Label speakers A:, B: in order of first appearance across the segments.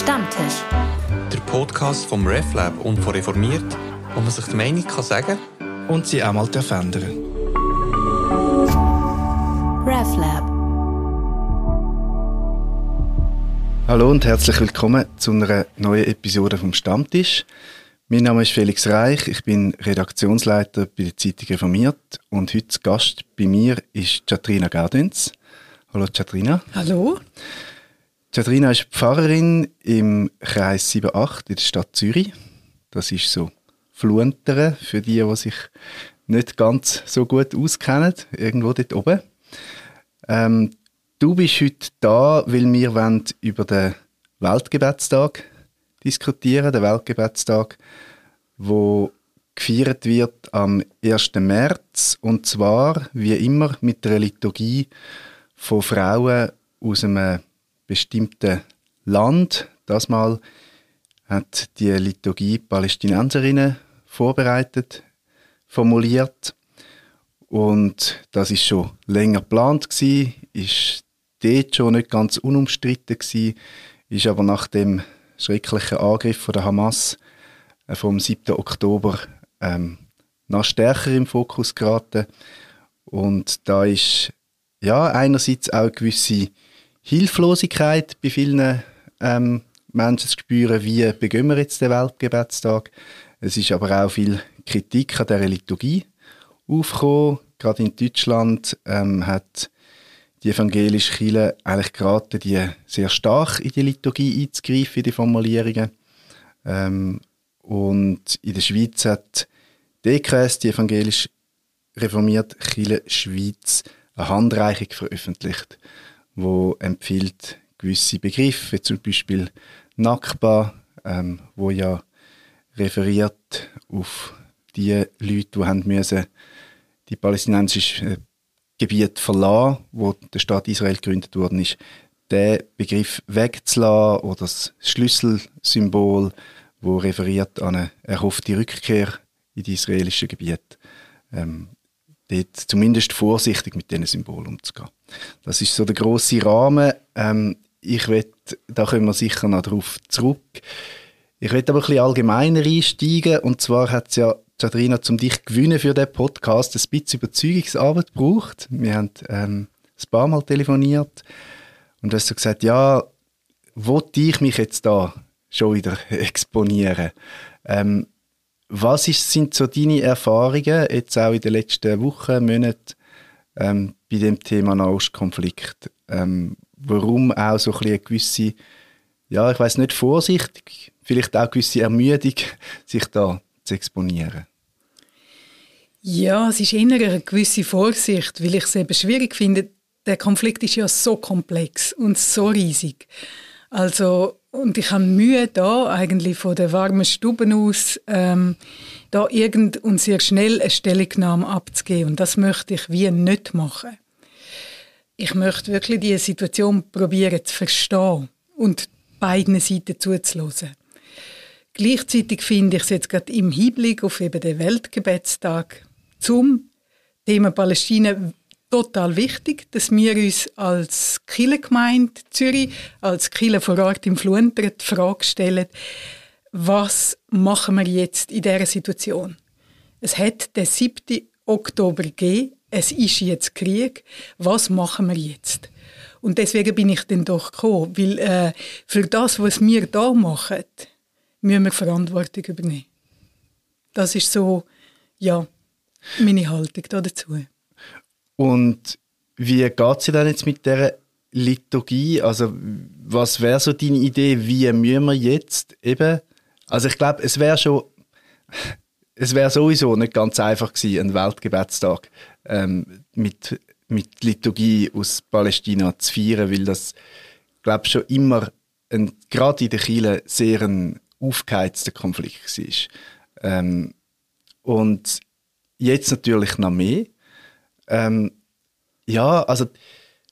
A: Stammtisch.
B: Der Podcast vom RefLab und von Reformiert, wo man sich die Meinung kann sagen
C: und sie auch mal verändern
A: RefLab.
C: Hallo und herzlich willkommen zu einer neuen Episode vom Stammtisch. Mein Name ist Felix Reich, ich bin Redaktionsleiter bei der Zeitung Reformiert und heute Gast bei mir ist Chatrina Gaudenz. Hallo Chatrina.
D: Hallo.
C: Chatrina ist Pfarrerin im Kreis 7-8 in der Stadt Zürich. Das ist so Fluenteren für die, die sich nicht ganz so gut auskennen, irgendwo dort oben. Ähm, du bist heute da, weil wir über den Weltgebetstag diskutieren, den Weltgebetstag, wo gefeiert wird am 1. März und zwar wie immer mit der Liturgie von Frauen aus einem bestimmten Land. Das Mal hat die Liturgie Palästinenserinnen vorbereitet, formuliert. Und das ist schon länger geplant gewesen, ist dort schon nicht ganz unumstritten gewesen, ist aber nach dem schrecklichen Angriff von der Hamas äh, vom 7. Oktober ähm, noch stärker im Fokus geraten. Und da ist ja einerseits auch gewisse Hilflosigkeit bei vielen ähm, Menschen zu spüren, wie begehen wir jetzt den Weltgebetstag. Es ist aber auch viel Kritik an der Liturgie aufgekommen. Gerade in Deutschland ähm, hat die evangelische Kirche eigentlich geraten, die sehr stark in die Liturgie einzugreifen, in die Formulierungen. Ähm, und in der Schweiz hat die EKS, die evangelisch reformierte Kirche Schweiz, eine Handreichung veröffentlicht, wo empfiehlt gewisse Begriffe, zum Beispiel Nakba, ähm, wo ja referiert auf die Leute, die haben müssen die palästinensische äh, Gebiet verlassen, wo der Staat Israel gegründet worden ist, den Begriff wegzulassen oder das Schlüsselsymbol, wo referiert an eine erhoffte Rückkehr in die israelischen Gebiet. Ähm, dort zumindest vorsichtig mit diesen Symbolen umzugehen. Das ist so der große Rahmen. Ähm, ich will, da kommen wir sicher noch darauf zurück. Ich will aber ein bisschen allgemeiner einsteigen. Und zwar hat es ja, Jadrina, um dich gewinnen für den Podcast, ein bisschen Überzeugungsarbeit gebraucht. Wir haben ähm, ein paar Mal telefoniert und du hast so gesagt, ja, wollte ich mich jetzt da schon wieder exponieren? Ähm, was ist, sind so deine Erfahrungen jetzt auch in den letzten Wochen, Monaten ähm, bei dem Thema Nahostkonflikt? Ähm, warum auch so ein eine gewisse, ja, ich weiß nicht, vorsichtig, vielleicht auch eine gewisse Ermüdung, sich da zu exponieren?
D: Ja, es ist eher eine gewisse Vorsicht, weil ich es eben schwierig finde. Der Konflikt ist ja so komplex und so riesig. Also und ich habe Mühe da eigentlich von der warmen Stube aus ähm, da irgend und sehr schnell eine Stellungnahme abzugeben und das möchte ich wie nicht machen. Ich möchte wirklich die Situation probieren zu verstehen und beiden Seiten zuzulassen. Gleichzeitig finde ich es jetzt gerade im Hinblick auf eben den Weltgebetstag zum Thema Palästina total wichtig, dass wir uns als Kirchengemeinde Zürich, als Kirche vor Ort im Fluenteren die Frage stellen, was machen wir jetzt in dieser Situation? Es hat den 7. Oktober gegeben, es ist jetzt Krieg, was machen wir jetzt? Und deswegen bin ich dann doch gekommen, weil äh, für das, was wir da machen, müssen wir Verantwortung übernehmen. Das ist so, ja, meine Haltung dazu.
C: Und wie geht es denn jetzt mit der Liturgie? Also, was wäre so deine Idee, wie müssen wir jetzt eben, also ich glaube, es wäre schon, es wäre sowieso nicht ganz einfach gewesen, einen Weltgebetstag ähm, mit, mit Liturgie aus Palästina zu feiern, weil das, glaube schon immer gerade in der Kirche sehr ein aufgeheizter Konflikt war. Ähm, und jetzt natürlich noch mehr. Ähm, ja, also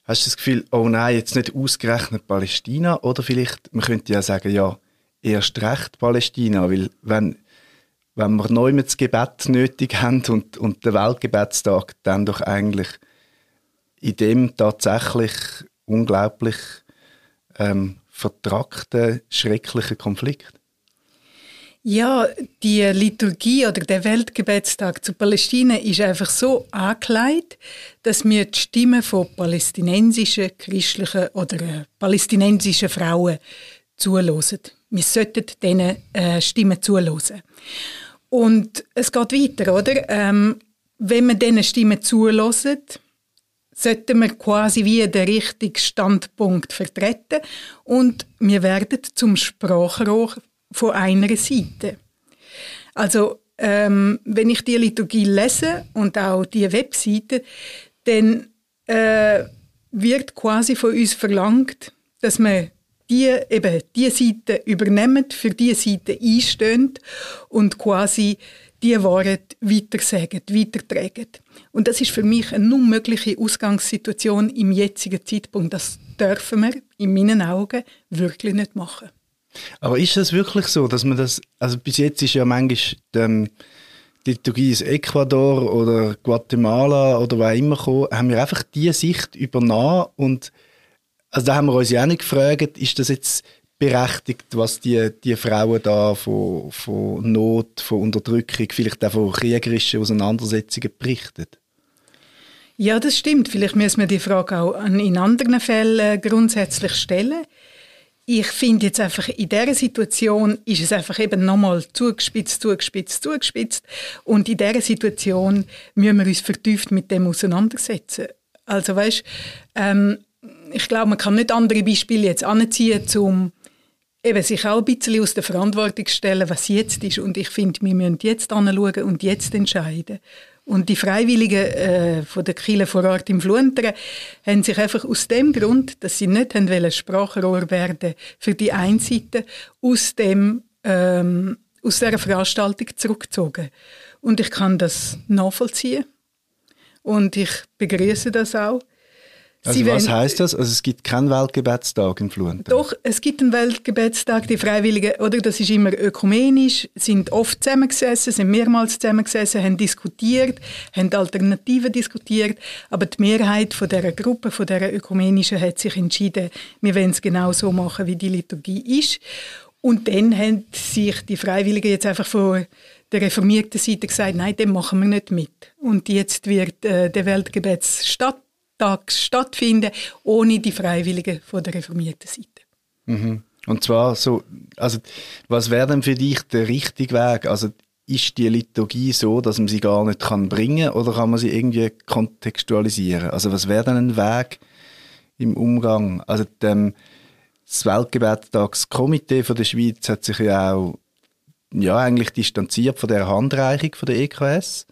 C: hast du das Gefühl, oh nein, jetzt nicht ausgerechnet Palästina oder vielleicht, man könnte ja sagen, ja, erst recht Palästina, weil wenn, wenn wir neu das Gebet nötig haben und, und der Weltgebetstag dann doch eigentlich in dem tatsächlich unglaublich ähm, vertragten, schrecklichen Konflikt?
D: Ja, die Liturgie oder der Weltgebetstag zu Palästina ist einfach so angelegt, dass wir die Stimmen von palästinensischen, christlichen oder äh, palästinensischen Frauen zulassen. Wir sollten diesen äh, Stimmen zulassen. Und es geht weiter, oder? Ähm, wenn wir diesen Stimmen zulassen, sollten wir quasi wie den richtigen Standpunkt vertreten und wir werden zum Sprachrohr von einer Seite. Also ähm, wenn ich die Liturgie lese und auch die Webseite, dann äh, wird quasi von uns verlangt, dass wir die, eben die Seite übernehmen, für die Seite einstehen und quasi die Wahrheit weitersagen, weitertragen. Und das ist für mich eine unmögliche Ausgangssituation im jetzigen Zeitpunkt. Das dürfen wir in meinen Augen wirklich nicht machen.
C: Aber ist das wirklich so, dass man das, also bis jetzt ist ja manchmal ähm, die Liturgie aus Ecuador oder Guatemala oder wo immer gekommen, haben wir einfach diese Sicht übernommen und also da haben wir uns ja auch nicht gefragt, ist das jetzt berechtigt, was die, die Frauen da von, von Not, von Unterdrückung, vielleicht auch von kriegerischen Auseinandersetzungen berichten?
D: Ja, das stimmt. Vielleicht müssen wir die Frage auch in anderen Fällen grundsätzlich stellen. Ich finde jetzt einfach, in dieser Situation ist es einfach eben nochmal zugespitzt, zugespitzt, zugespitzt. Und in dieser Situation müssen wir uns vertieft mit dem auseinandersetzen. Also weißt, ähm, ich glaube, man kann nicht andere Beispiele jetzt anziehen, um eben sich auch ein bisschen aus der Verantwortung zu stellen, was jetzt ist. Und ich finde, wir müssen jetzt anschauen und jetzt entscheiden. Und die Freiwilligen äh, von der Kirche vor Ort im Flunteren haben sich einfach aus dem Grund, dass sie nicht haben wollen, Sprachrohr werden für die Einseite, aus dem ähm, aus dieser Veranstaltung zurückgezogen. Und ich kann das nachvollziehen. Und ich begrüße das auch.
C: Also was heißt das? Also es gibt keinen Weltgebetstag in Fluenten?
D: Doch, es gibt einen Weltgebetstag. Die Freiwilligen, oder das ist immer ökumenisch, sind oft zusammengesessen, sind mehrmals zusammengesessen, haben diskutiert, haben Alternativen diskutiert. Aber die Mehrheit von der Gruppe, von der ökumenischen, hat sich entschieden, wir wollen es genau so machen, wie die Liturgie ist. Und dann haben sich die Freiwilligen jetzt einfach von der reformierten Seite gesagt, nein, dem machen wir nicht mit. Und jetzt wird äh, der Weltgebetstag Tag stattfinden, ohne die Freiwilligen von der reformierten Seite.
C: Mhm. Und zwar so, also was wäre denn für dich der richtige Weg? Also ist die Liturgie so, dass man sie gar nicht kann bringen oder kann man sie irgendwie kontextualisieren? Also was wäre denn ein Weg im Umgang? Also dem, das Weltgebetstagskomitee von der Schweiz hat sich ja auch ja, eigentlich distanziert von der Handreichung von der EKS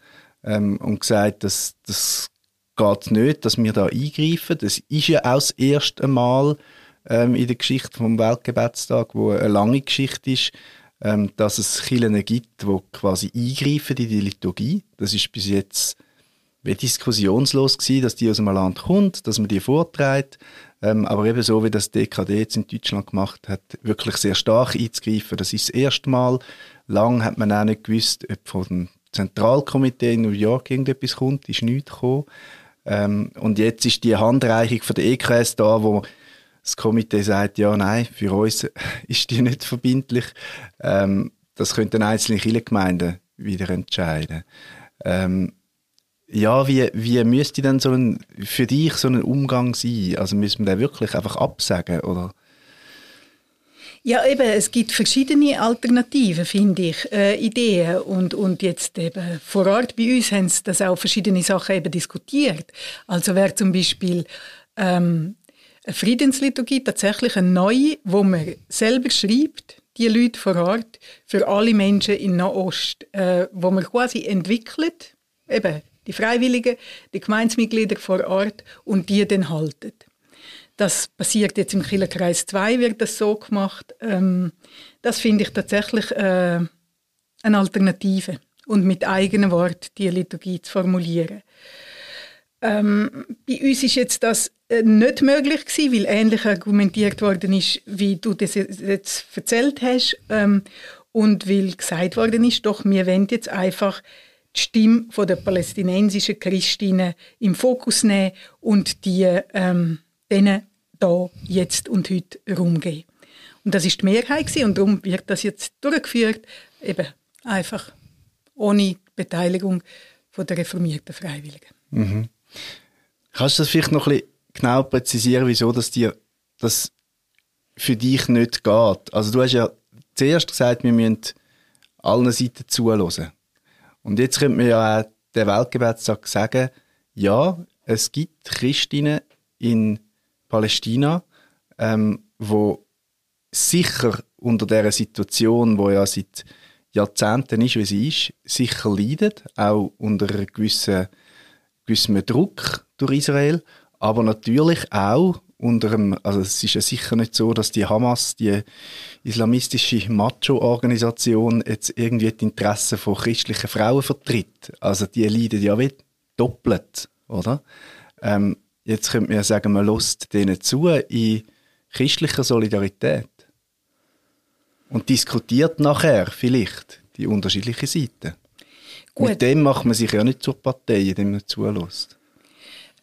C: ähm, und gesagt, dass das geht es nicht, dass wir da eingreifen. Das ist ja auch das erste Mal ähm, in der Geschichte vom Weltgebetstag, wo eine lange Geschichte ist, ähm, dass es Kirchen gibt, die quasi eingreifen in die Liturgie. Das ist bis jetzt diskussionslos gewesen, dass die aus einem Land kommt, dass man die vorträgt. Ähm, aber eben so, wie das DKD jetzt in Deutschland gemacht hat, wirklich sehr stark einzugreifen. Das ist das erste Mal. Lang hat man auch nicht gewusst, ob von dem Zentralkomitee in New York irgendetwas kommt, ist nichts gekommen. Ähm, und jetzt ist die Handreichung von der EKS da, wo das Komitee sagt, ja, nein, für uns ist die nicht verbindlich. Ähm, das könnten einzelne Kirchengemeinden wieder entscheiden. Ähm, ja, wie, wie müsste denn so ein, für dich so ein Umgang sein? Also müssen wir den wirklich einfach absagen, oder?
D: Ja, eben, es gibt verschiedene Alternativen, finde ich, äh, Ideen. Und, und jetzt eben vor Ort bei uns haben sie das auch verschiedene Sachen eben diskutiert. Also wäre zum Beispiel ähm, eine Friedensliturgie tatsächlich eine neue, wo man selber schreibt, die Leute vor Ort, für alle Menschen in Nahost, äh, wo man quasi entwickelt, eben die Freiwilligen, die Gemeinsmitglieder vor Ort und die dann halten. Das passiert jetzt im Killerkreis 2, wird das so gemacht. Ähm, das finde ich tatsächlich äh, eine Alternative und mit eigenen Worten die Liturgie zu formulieren. Ähm, bei uns ist jetzt das äh, nicht möglich gewesen, weil ähnlich argumentiert worden ist, wie du das jetzt erzählt hast ähm, und weil gesagt worden ist, doch wir wollen jetzt einfach die Stimme der palästinensischen Christinnen im Fokus nehmen und die ähm, denen da jetzt und heute Raum. Und das ist die Mehrheit und darum wird das jetzt durchgeführt, eben einfach ohne Beteiligung von der reformierten Freiwilligen.
C: Mhm. Kannst du das vielleicht noch ein bisschen genau präzisieren, wieso das dir das für dich nicht geht? Also du hast ja zuerst gesagt, wir müssen allen Seiten zuhören. Und jetzt könnte man ja auch den Weltgebetstag sagen, ja, es gibt Christinnen in Palästina, ähm, wo sicher unter der Situation, wo ja seit Jahrzehnten ist, wie sie ist, sicher leiden, auch unter einem gewissen, gewissen Druck durch Israel, aber natürlich auch unter einem, also es ist ja sicher nicht so, dass die Hamas, die islamistische Macho-Organisation, jetzt irgendwie die Interessen von christlichen Frauen vertritt. Also die leiden ja wie doppelt, oder? Ähm, jetzt könnte man ja sagen, man lässt denen zu in christlicher Solidarität und diskutiert nachher vielleicht die unterschiedlichen Seiten. Gut. Mit dem macht man sich ja nicht zur Partei, indem man zulässt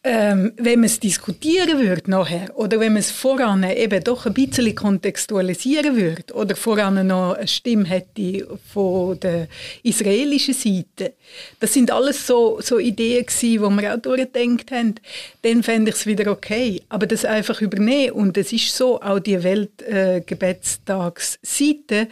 D: ähm, wenn man es diskutieren würde nachher oder wenn man es voran eben doch ein bisschen kontextualisieren würde oder voran noch eine Stimme hätte von der israelischen Seite, das sind alles so, so Ideen gewesen, die wir auch durchgedacht haben, dann fände ich es wieder okay. Aber das einfach übernehmen und es ist so, auch die Weltgebetstagsseite äh,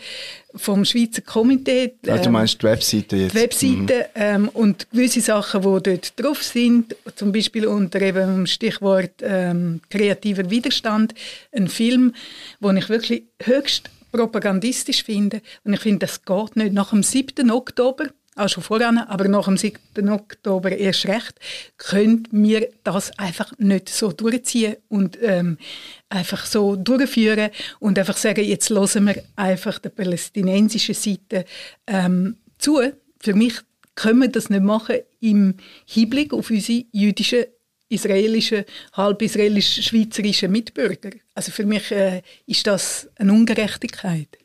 D: vom Schweizer Komitee.
C: Ähm, ah, du meinst die Webseite jetzt?
D: Die Webseite mhm. ähm, und gewisse Sachen, die dort drauf sind, zum Beispiel unter eben dem Stichwort ähm, kreativer Widerstand, ein Film, den ich wirklich höchst propagandistisch finde. Und ich finde, das geht nicht. Nach dem 7. Oktober auch schon voran, aber nach dem 7. Oktober erst recht, können wir das einfach nicht so durchziehen und ähm, einfach so durchführen und einfach sagen, jetzt hören wir einfach der palästinensischen Seite ähm, zu. Für mich können wir das nicht machen im Hinblick auf unsere jüdischen israelischen, halb israelischen, schweizerischen Mitbürger. Also für mich äh, ist das eine Ungerechtigkeit.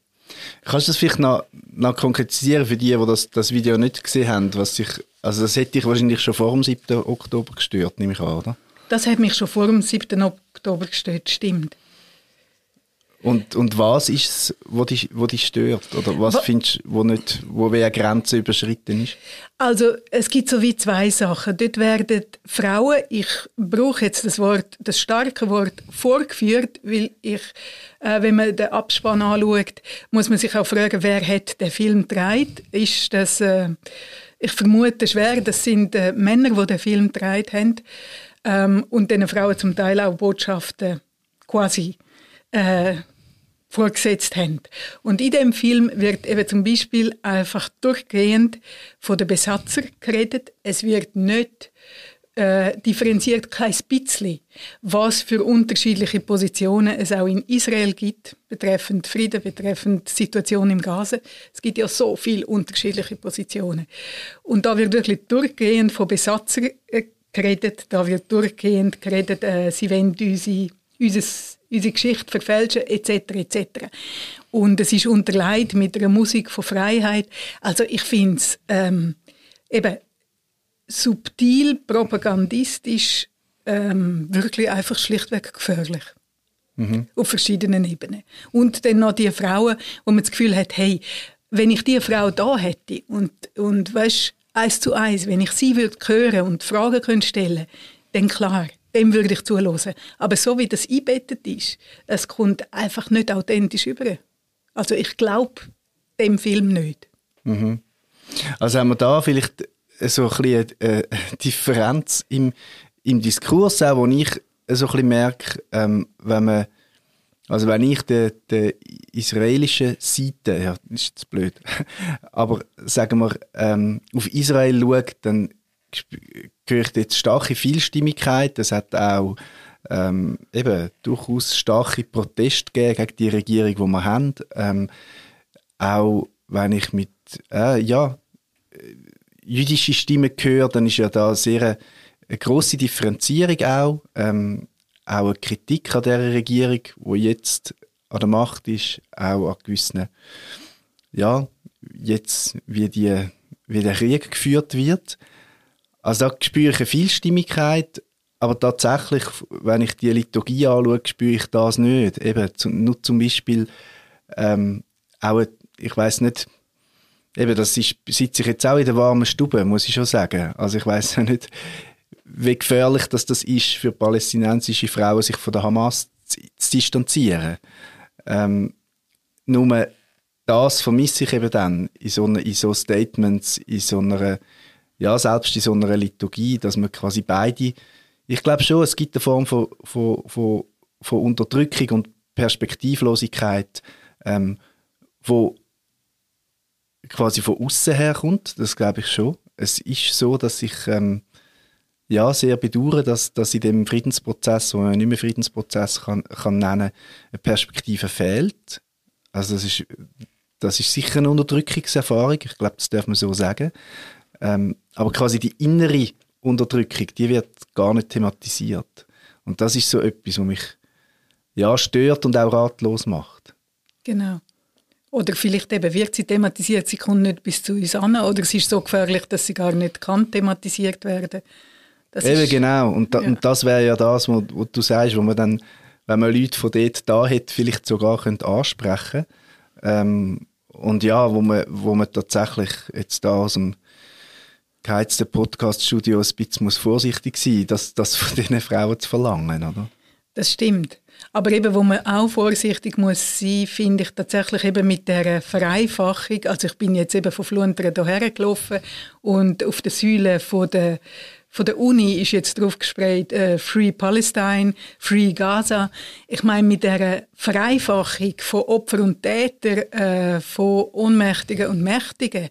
C: Kannst du das vielleicht noch, noch konkretisieren für die, die das, das Video nicht gesehen haben? Was sich, also das hätte dich wahrscheinlich schon vor dem 7. Oktober gestört, nehme ich an, oder?
D: Das hat mich schon vor dem 7. Oktober gestört, stimmt.
C: Und, und was ist es, wo dich, stört? Oder was wo, findest du, wo, nicht, wo eine Grenze überschritten ist?
D: Also es gibt so wie zwei Sachen. Dort werden Frauen, ich brauche jetzt das Wort, das starke Wort vorgeführt, weil ich, äh, wenn man den Abspann anschaut, muss man sich auch fragen, wer hat den Film gedreht? Ist das, äh, ich vermute schwer, das sind äh, Männer, die den Film gedreht haben ähm, und den Frauen zum Teil auch Botschaften quasi äh, vorgesetzt haben. Und in dem Film wird eben zum Beispiel einfach durchgehend von den Besatzer geredet. Es wird nicht äh, differenziert kein bisschen, was für unterschiedliche Positionen es auch in Israel gibt, betreffend Frieden, betreffend Situation im Gaza. Es gibt ja so viele unterschiedliche Positionen. Und da wird wirklich durchgehend von Besatzer äh, geredet, da wird durchgehend geredet, äh, sie wollen unsere, unser unsere Geschichte verfälschen etc. etc. Und es ist unterlegt mit einer Musik von Freiheit. Also ich finde es ähm, eben subtil, propagandistisch, ähm, wirklich einfach schlichtweg gefährlich. Mhm. Auf verschiedenen Ebenen. Und dann noch die Frauen, wo man das Gefühl hat, hey, wenn ich diese Frau da hätte und, und weißt, eins zu eins, wenn ich sie würde hören und Fragen können stellen, dann klar, dem würde ich zuhören. Aber so wie das einbettet ist, es kommt einfach nicht authentisch über. Also ich glaube dem Film nicht.
C: Mhm. Also haben wir da vielleicht so ein eine Differenz im, im Diskurs, auch, wo ich so ein bisschen merke, ähm, wenn man also wenn ich der, der israelischen Seite, ja, das ist jetzt blöd, aber sagen wir, ähm, auf Israel schaue, dann gehört jetzt starke Vielstimmigkeit. Es hat auch ähm, eben durchaus starke Proteste gegen die Regierung, die wir haben. Ähm, auch wenn ich mit äh, ja, jüdische Stimmen höre, dann ist ja da sehr eine, eine grosse Differenzierung auch. Ähm, auch eine Kritik an der Regierung, die jetzt an der Macht ist, auch an gewissen, ja, jetzt, wie, die, wie der Krieg geführt wird. Also da spüre ich eine Vielstimmigkeit, aber tatsächlich, wenn ich die Liturgie anschaue, spüre ich das nicht. Eben, nur zum Beispiel ähm, auch, ich weiß nicht, eben, das ist, sitze ich jetzt auch in der warmen Stube, muss ich schon sagen. Also ich weiß ja nicht, wie gefährlich dass das ist für palästinensische Frauen, sich von der Hamas zu, distanzieren. Ähm, nur das vermisse ich eben dann in so, in so Statements, in so einer, ja, selbst in so einer Liturgie, dass man quasi beide, ich glaube schon, es gibt eine Form von, von, von, von Unterdrückung und Perspektivlosigkeit, ähm, wo quasi von außen herkommt, das glaube ich schon. Es ist so, dass ich ähm, ja, sehr bedauere, dass, dass in dem Friedensprozess, wo man nicht mehr Friedensprozess kann, kann nennen, eine Perspektive fehlt. Also das ist, das ist sicher eine Unterdrückungserfahrung, ich glaube, das darf man so sagen. Ähm, aber quasi die innere Unterdrückung, die wird gar nicht thematisiert. Und das ist so etwas, was mich ja, stört und auch ratlos macht.
D: Genau. Oder vielleicht eben wird sie thematisiert, sie kommt nicht bis zu uns an, oder es ist so gefährlich, dass sie gar nicht kann thematisiert werden.
C: Das eben ist, genau. Und, da, ja. und das wäre ja das, was du sagst, wo man dann, wenn man Leute von dort da hat, vielleicht sogar könnte ansprechen ähm, Und ja, wo man, wo man tatsächlich jetzt da aus dem geheizten Podcast-Studio ein bisschen muss vorsichtig sein das, das von diesen Frauen zu verlangen, oder?
D: Das stimmt. Aber eben, wo man auch vorsichtig muss sein, finde ich tatsächlich eben mit der Vereinfachung. Also ich bin jetzt eben von Flunteren hierher gelaufen und auf der Säule von der von der Uni ist jetzt drauf gesprayt äh, Free Palestine, Free Gaza. Ich meine mit der Vereinfachung von Opfer und Täter, äh, von Ohnmächtigen und Mächtigen,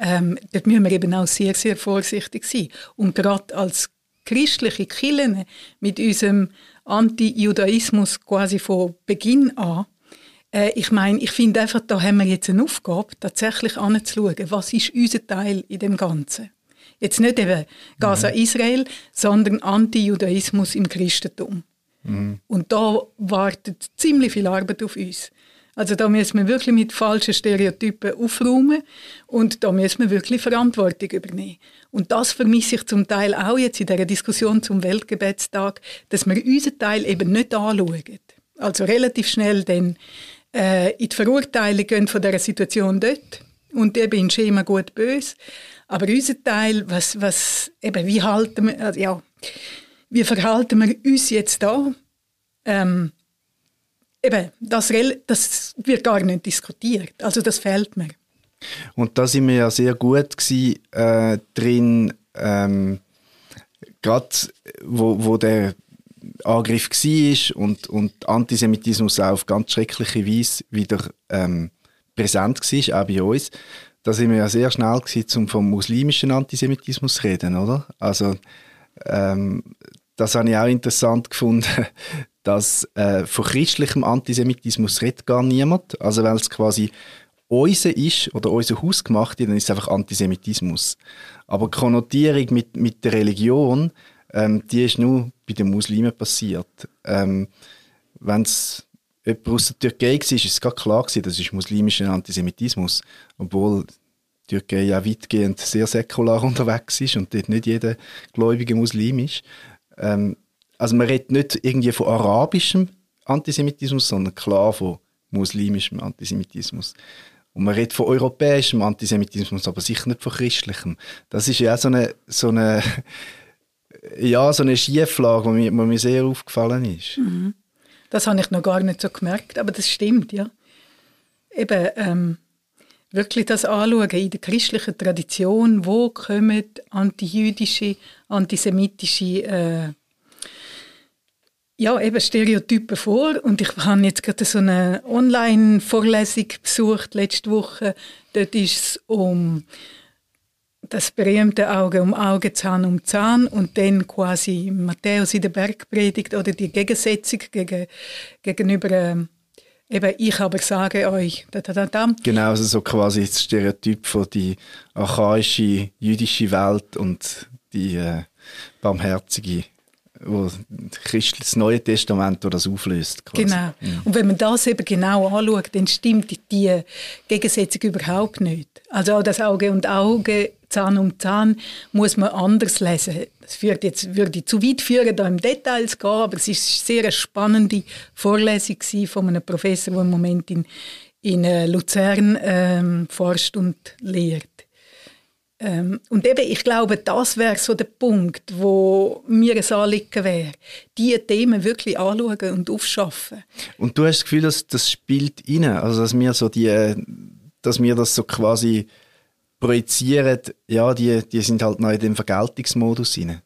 D: ähm, dort müssen wir eben auch sehr sehr vorsichtig sein. Und gerade als christliche Kirchen mit unserem Anti-Judaismus quasi von Beginn an. Äh, ich meine, ich finde einfach, da haben wir jetzt eine Aufgabe, tatsächlich anzuschauen, was ist unser Teil in dem Ganzen. Jetzt nicht eben Gaza-Israel, mhm. sondern Anti-Judaismus im Christentum. Mhm. Und da wartet ziemlich viel Arbeit auf uns. Also da müssen wir wirklich mit falschen Stereotypen aufräumen und da müssen wir wirklich Verantwortung übernehmen. Und das vermisse ich zum Teil auch jetzt in der Diskussion zum Weltgebetstag, dass wir unseren Teil eben nicht anschauen. Also relativ schnell dann äh, in die Verurteilung gehen von der Situation dort und eben in Schema gut böse. Aber unser Teil, was, was eben, wie halten wir, also ja, wie verhalten wir uns jetzt da? Ähm, eben, das, das wird gar nicht diskutiert. Also das fehlt mir.
C: Und da sind wir ja sehr gut gewesen, äh, drin, ähm, gerade wo, wo der Angriff war und, und Antisemitismus auch auf ganz schreckliche Weise wieder ähm, präsent war, auch bei uns. Da sind wir ja sehr schnell gewesen, um vom muslimischen Antisemitismus zu reden, oder? Also, ähm, das habe ich auch interessant gefunden, dass äh, von christlichem Antisemitismus redet gar niemand. Also weil es quasi unser ist oder unser Haus gemacht, dann ist es einfach Antisemitismus. Aber die Konnotierung mit, mit der Religion, ähm, die ist nur bei den Muslimen passiert. Ähm, Wenn es jemand aus der Türkei war, ist es gar klar gewesen, das ist muslimischer Antisemitismus. Obwohl die Türkei ja weitgehend sehr säkular unterwegs ist und dort nicht jeder gläubige Muslim ist. Ähm, also man redet nicht irgendwie von arabischem Antisemitismus, sondern klar von muslimischem Antisemitismus. Und man redet von europäischem Antisemitismus, aber sicher nicht von christlichem. Das ist ja so eine, so eine, ja, so eine Schieflage, die mir, mir sehr aufgefallen ist.
D: Mhm. Das habe ich noch gar nicht so gemerkt, aber das stimmt, ja. Eben, ähm, wirklich das anschauen in der christlichen Tradition, wo kommen antijüdische, antisemitische äh, ja, eben Stereotypen vor. Und ich habe jetzt gerade so eine Online-Vorlesung besucht letzte Woche. Dort ist es um das berühmte Auge um Auge, Zahn um Zahn und dann quasi Matthäus in der Bergpredigt oder die Gegensetzung gegen, gegenüber ähm, eben ich aber sage euch. Da, da, da,
C: Genau, also so quasi das Stereotyp von die archaische jüdische Welt und die äh, barmherzige wo das Neue Testament das auflöst.
D: Quasi. Genau. Und wenn man das eben genau anschaut, dann stimmt die Gegensetzung überhaupt nicht. Also auch das Auge und Auge, Zahn um Zahn, muss man anders lesen. Das führt jetzt, würde zu weit führen, da im Detail zu gehen, aber es ist eine sehr spannende Vorlesung von einem Professor, der im Moment in, in äh, Luzern ähm, forscht und lehrt. Ähm, und eben, ich glaube, das wäre so der Punkt, wo mir ein Anliegen wäre, diese Themen wirklich anschauen und aufschaffen.
C: Und du hast das Gefühl, dass das spielt rein, also dass wir so die, dass wir das so quasi projizieren, ja, die, die sind halt noch in dem Vergeltungsmodus rein.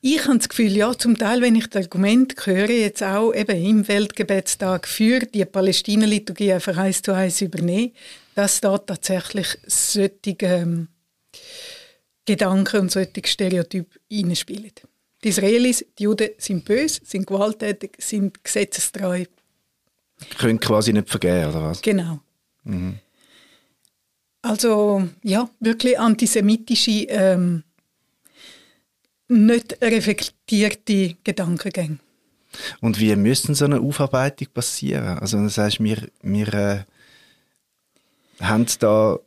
D: Ich habe das Gefühl, ja, zum Teil, wenn ich das Argument höre, jetzt auch eben im Weltgebetstag für die Palästina-Liturgie einfach eins zu eins übernehmen, dass da tatsächlich solche ähm, Gedanken und solche Stereotype reinspielen. Die Israelis, die Juden sind böse, sind gewalttätig, sind gesetzestreu.
C: Können quasi nicht vergehen, oder was?
D: Genau. Mhm. Also, ja, wirklich antisemitische ähm, nicht reflektierte Gedankengänge.
C: Und wie müssen so eine Aufarbeitung passieren? Also das heißt, wir, wir äh, haben da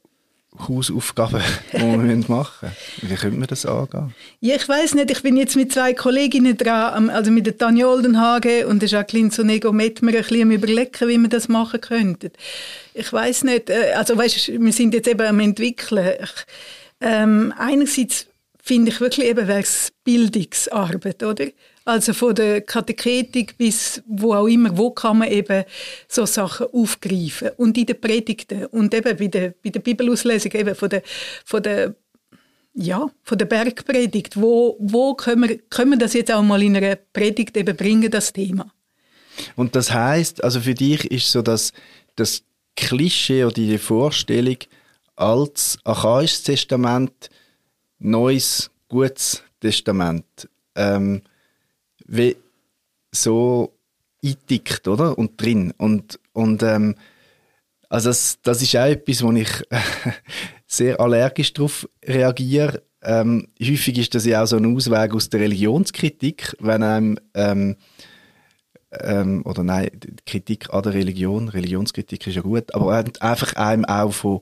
C: Hausaufgaben, die wir machen müssen. Wie könnte man das angehen?
D: Ja, ich weiß nicht. Ich bin jetzt mit zwei Kolleginnen dran, also mit der Tanja Oldenhage und der Jacqueline Sonego Mettmer ein bisschen überlegen, wie wir das machen könnten. Ich weiß nicht. Äh, also weißt, wir sind jetzt eben am entwickeln. Ich, ähm, einerseits finde ich wirklich eben Bildungsarbeit, oder? Also von der Katechetik bis wo auch immer, wo kann man eben so Sachen aufgreifen. Und in den Predigten und eben bei der, bei der Bibelauslesung eben von der, von der ja, von der Bergpredigt. Wo, wo können, wir, können wir das jetzt auch mal in einer Predigt eben bringen, das Thema?
C: Und das heißt, also für dich ist so dass das Klischee oder die Vorstellung als archaisches Testament neues, gutes Testament ähm, wie so eintickt, oder? Und drin. Und, und ähm, also das, das ist auch etwas, wo ich sehr allergisch darauf reagiere. Ähm, häufig ist das ja auch so ein Ausweg aus der Religionskritik, wenn einem ähm, ähm, oder nein, Kritik an der Religion, Religionskritik ist ja gut, aber einfach einem auch von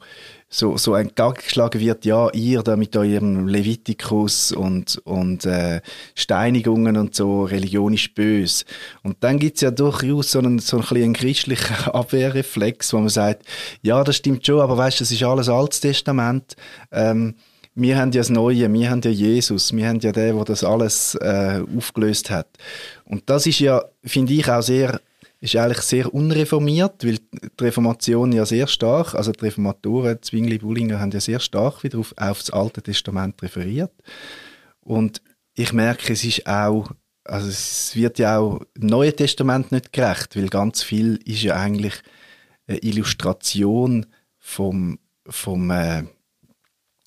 C: so, so entgegengeschlagen wird, ja, ihr da mit eurem Levitikus und, und äh, Steinigungen und so, Religion ist böse. Und dann gibt's ja durchaus so einen, so einen, christlichen Abwehrreflex, wo man sagt, ja, das stimmt schon, aber weißt, das ist alles Altes Testament. Ähm, wir haben ja das Neue, wir haben ja Jesus, wir haben ja den, der das alles äh, aufgelöst hat. Und das ist ja, finde ich, auch sehr ist eigentlich sehr unreformiert, weil die Reformation ja sehr stark, also die Reformatoren, Zwingli, Bullinger, haben ja sehr stark wieder auf, auf das Alte Testament referiert. Und ich merke, es ist auch, also es wird ja auch im Neuen Testament nicht gerecht, weil ganz viel ist ja eigentlich eine Illustration vom, vom, äh,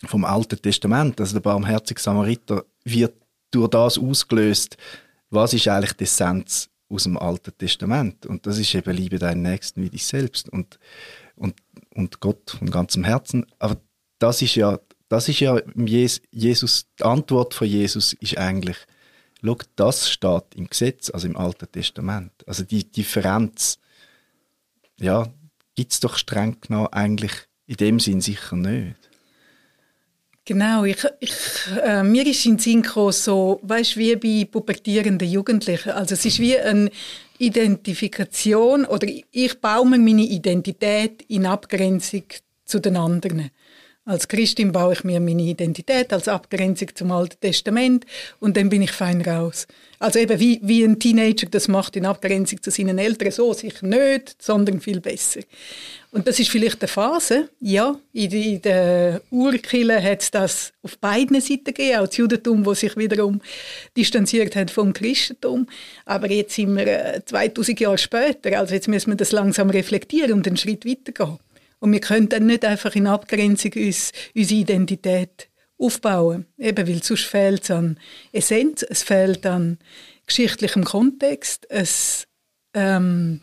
C: vom Alten Testament. Also der barmherzige Samariter wird durch das ausgelöst, was ist eigentlich die Essenz aus dem Alten Testament. Und das ist eben Liebe deinen Nächsten wie dich selbst und, und, und Gott von ganzem Herzen. Aber das ist ja, das ist ja Jesus, die Antwort von Jesus ist eigentlich, schau, das steht im Gesetz, also im Alten Testament. Also die Differenz, ja, gibt es doch streng genommen eigentlich in dem Sinn sicher nicht.
D: Genau, ich, ich, äh, mir ist in Sinn gekommen, so, weißt, wie bei pubertierenden Jugendlichen. Also es ist wie eine Identifikation oder ich baue mir meine Identität in Abgrenzung zu den anderen. Als Christin baue ich mir meine Identität als Abgrenzung zum Alten Testament und dann bin ich fein raus. Also eben wie, wie ein Teenager das macht in Abgrenzung zu seinen Eltern, so sicher nicht, sondern viel besser. Und das ist vielleicht eine Phase, ja. In, in der Urkille hat es das auf beiden Seiten gegeben, auch das Judentum, das sich wiederum distanziert hat vom Christentum. Aber jetzt sind wir 2000 äh, Jahre später, also jetzt müssen wir das langsam reflektieren und einen Schritt weitergehen. Und wir können dann nicht einfach in Abgrenzung uns, unsere Identität aufbauen, eben weil sonst fehlt es an Essenz, es fehlt an geschichtlichem Kontext, es ähm,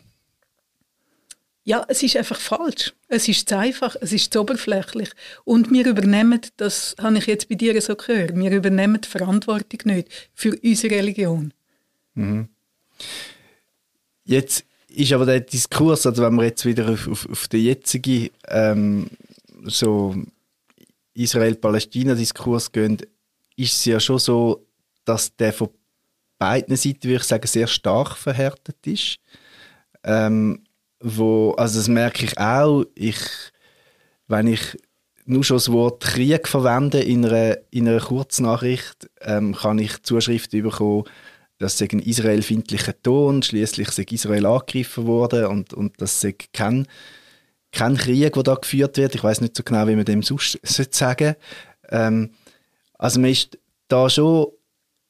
D: ja, es ist einfach falsch. Es ist zu einfach, es ist zu oberflächlich. Und wir übernehmen, das habe ich jetzt bei dir so gehört, wir übernehmen die Verantwortung nicht für unsere Religion.
C: Mhm. Jetzt ist aber der Diskurs, also wenn wir jetzt wieder auf, auf, auf den jetzigen ähm, so Israel-Palästina-Diskurs gehen, ist es ja schon so, dass der von beiden Seiten, würde ich sagen, sehr stark verhärtet ist. Ähm, wo, also das merke ich auch, ich, wenn ich nur schon das Wort Krieg verwende in einer, in einer Kurznachricht, ähm, kann ich Zuschriften bekommen, dass es ein israelfindlicher Ton, schließlich sei Israel angegriffen worden und, und das sei kein, kein Krieg, der da geführt wird. Ich weiß nicht so genau, wie man dem sonst sagen ähm, Also man ist da schon,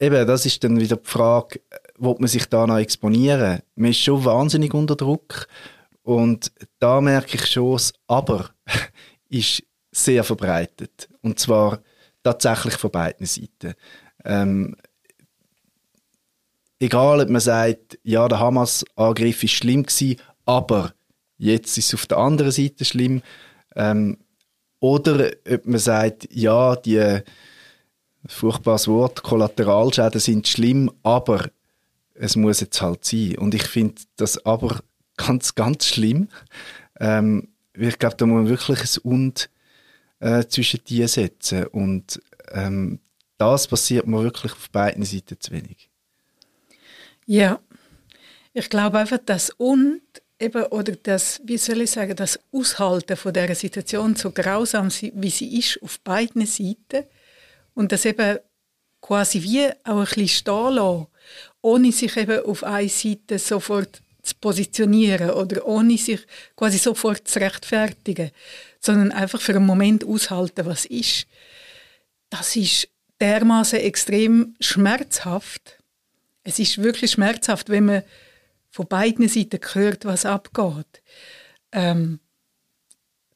C: eben, das ist dann wieder die Frage, wo man sich da noch exponieren? Man ist schon wahnsinnig unter Druck und da merke ich schon, das Aber ist sehr verbreitet. Und zwar tatsächlich von beiden Seiten. Ähm, egal, ob man sagt, ja, der Hamas-Angriff ist schlimm gewesen, aber jetzt ist es auf der anderen Seite schlimm. Ähm, oder ob man sagt, ja, die furchtbares Wort, Kollateralschäden sind schlimm, aber es muss jetzt halt sein. Und ich finde das aber ganz, ganz schlimm. Ähm, ich glaube, da muss man wirklich ein Und äh, zwischen die setzen. Und ähm, das passiert mir wirklich auf beiden Seiten zu wenig.
D: Ja, ich glaube einfach, das Und eben, oder das, wie soll ich sagen, das Aushalten von dieser Situation, so grausam wie sie ist, auf beiden Seiten, und das eben quasi wie auch ein bisschen stehen lassen, ohne sich eben auf eine Seite sofort zu positionieren oder ohne sich quasi sofort zu rechtfertigen, sondern einfach für einen Moment aushalten, was ist. Das ist dermaßen extrem schmerzhaft. Es ist wirklich schmerzhaft, wenn man von beiden Seiten hört, was abgeht. Ähm,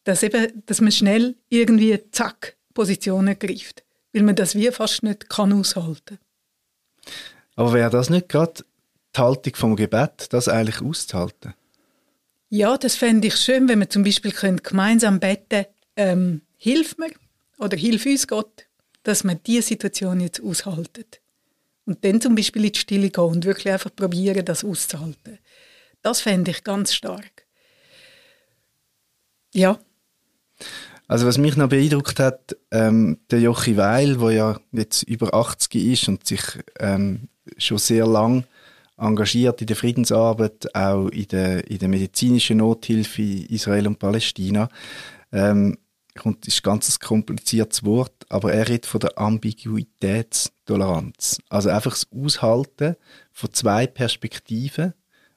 D: dass, eben, dass man schnell irgendwie zack Positionen greift, weil man das wie fast nicht kann aushalten.
C: Aber wäre das nicht gerade die Haltung vom Gebet, das eigentlich auszuhalten?
D: Ja, das fände ich schön, wenn wir zum Beispiel können gemeinsam beten ähm, hilf mir oder hilf uns Gott, dass wir diese Situation jetzt aushalten. Und dann zum Beispiel in die Stille gehen und wirklich einfach probieren, das auszuhalten. Das fände ich ganz stark. Ja.
C: Also was mich noch beeindruckt hat, ähm, der Jochi Weil, der ja jetzt über 80 ist und sich ähm, schon sehr lang engagiert in der Friedensarbeit, auch in der, in der medizinischen Nothilfe in Israel und Palästina. Ähm, das ist ein ganz kompliziertes Wort, aber er redet von der Ambiguitätstoleranz. Also einfach das Aushalten von zwei Perspektiven,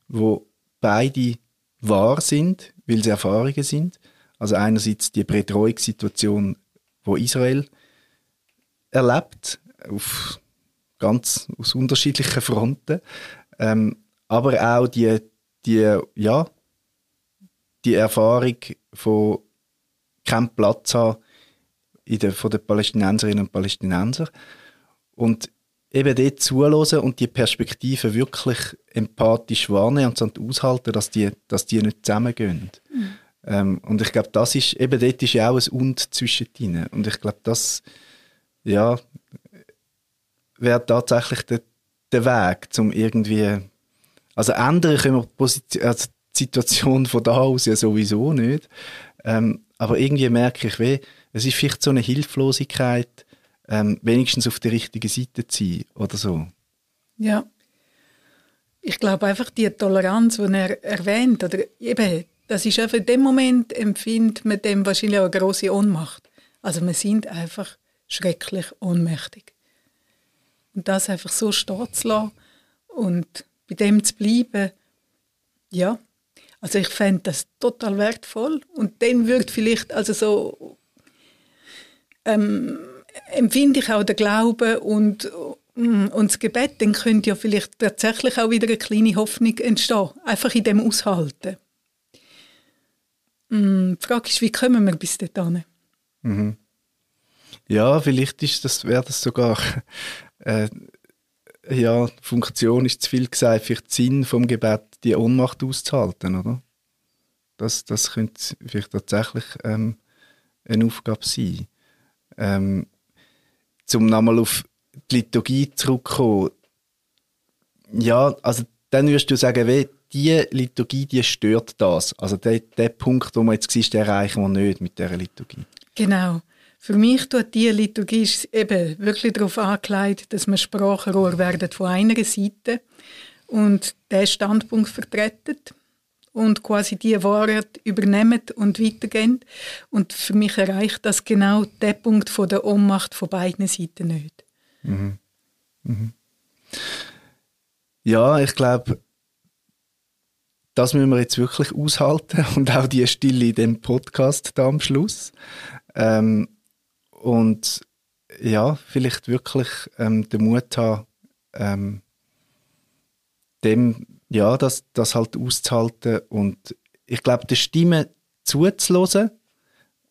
C: wo beide wahr sind, weil sie Erfahrungen sind. Also einerseits die Betreuungssituation, wo Israel erlebt, auf ganz aus unterschiedlichen Fronten, ähm, aber auch die, die, ja, die Erfahrung von keinen Platz haben in der, von den Palästinenserinnen und Palästinensern. Und eben dort zuhören und die Perspektive wirklich empathisch wahrnehmen und aushalten, dass die, dass die nicht zusammengehen. Mhm. Ähm, und ich glaube, das ist, eben dort ist ja auch ein Und zwischen ihnen. Und ich glaube, das, ja, wäre tatsächlich der, der Weg, um irgendwie, also ändern können wir die, also die Situation von da aus ja sowieso nicht, ähm, aber irgendwie merke ich, weh, es ist vielleicht so eine Hilflosigkeit, ähm, wenigstens auf der richtigen Seite zu sein oder so.
D: Ja. Ich glaube einfach die Toleranz, die er erwähnt, oder eben, das ist einfach in dem Moment empfindet man dem wahrscheinlich eine große Ohnmacht. Also wir sind einfach schrecklich ohnmächtig. Und das einfach so stehen zu lassen und bei dem zu bleiben, ja, also ich fände das total wertvoll. Und dann würde vielleicht, also so, ähm, empfinde ich auch den Glauben und, mm, und das Gebet, dann könnte ja vielleicht tatsächlich auch wieder eine kleine Hoffnung entstehen. Einfach in dem Aushalten. Mm, die Frage ist, wie kommen wir bis dorthin?
C: Mhm. Ja, vielleicht ist das, wäre das sogar äh, ja, Funktion ist zu viel gesagt, vielleicht Sinn vom Gebet, die Ohnmacht auszuhalten, oder? Das, das könnte vielleicht tatsächlich ähm, eine Aufgabe sein. Ähm, zum nochmal auf die Liturgie zurückzukommen, ja, also dann würdest du sagen, wie die Liturgie, die stört das. Also der, der Punkt, wo man jetzt siehst, den erreichen wir nicht mit dieser Liturgie.
D: Genau. Für mich tut diese Liturgie eben wirklich darauf angelegt, dass wir Sprachrohr werden von einer Seite und der Standpunkt vertreten und quasi die Wahrheit übernehmen und weitergehen. Und für mich erreicht das genau den Punkt von der Ohnmacht von beiden Seiten nicht. Mhm.
C: Mhm. Ja, ich glaube, das müssen wir jetzt wirklich aushalten und auch die Stille in dem Podcast da am Schluss. Ähm, und ja, vielleicht wirklich ähm, den Mut haben, ähm, dem, ja, das, das halt auszuhalten und ich glaube, der Stimme zuzulassen,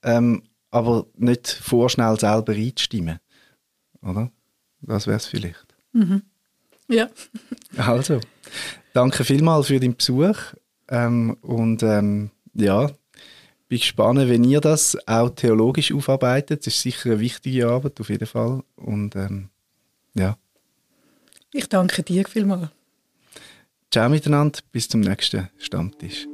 C: ähm, aber nicht vorschnell selber einzustimmen. Oder? Das wäre es vielleicht.
D: Mhm. Ja.
C: Also, danke vielmals für deinen Besuch ähm, und ähm, ja, bin gespannt, wenn ihr das auch theologisch aufarbeitet. Das ist sicher eine wichtige Arbeit, auf jeden Fall. Und ähm, ja.
D: Ich danke dir vielmals.
C: Ciao miteinander, bis zum nächsten Stammtisch.